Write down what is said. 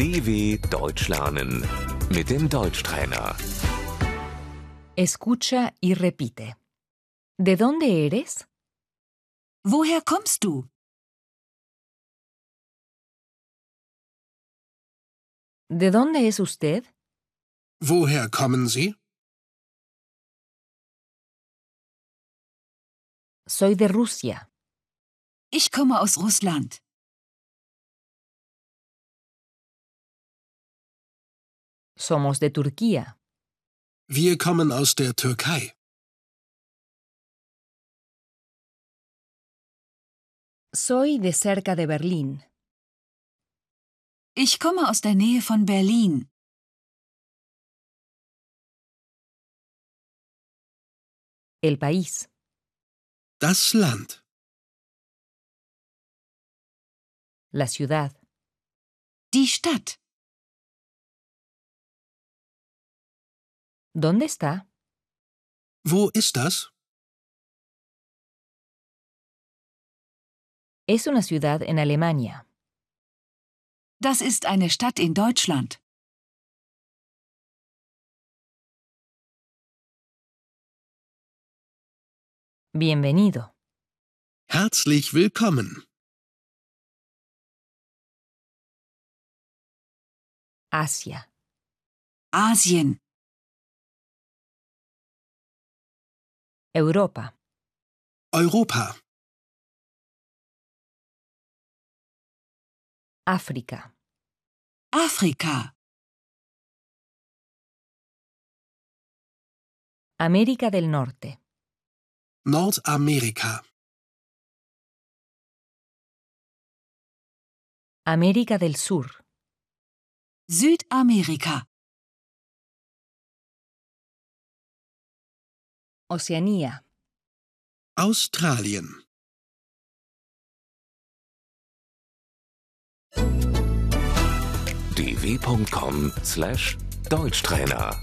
DW Deutsch lernen mit dem Deutschtrainer. Escucha y repite. ¿De dónde eres? Woher kommst du? ¿De dónde es usted? Woher kommen Sie? Soy de Rusia. Ich komme aus Russland. Somos de Turquía. Wir kommen aus der Türkei. Soy de cerca de Berlín. Ich komme aus der Nähe von Berlin. El país. Das Land. La ciudad. Die Stadt. ¿Dónde está? Wo ist das? Es una ciudad en Alemania. Das ist eine Stadt in Deutschland. Bienvenido. Herzlich willkommen. Asia. Asien. Europa. Europa. África. Afrika. América del Norte. Nordamerika. América del Sur. Südamerika. Oceanía. Australien. dw.com/deutschtrainer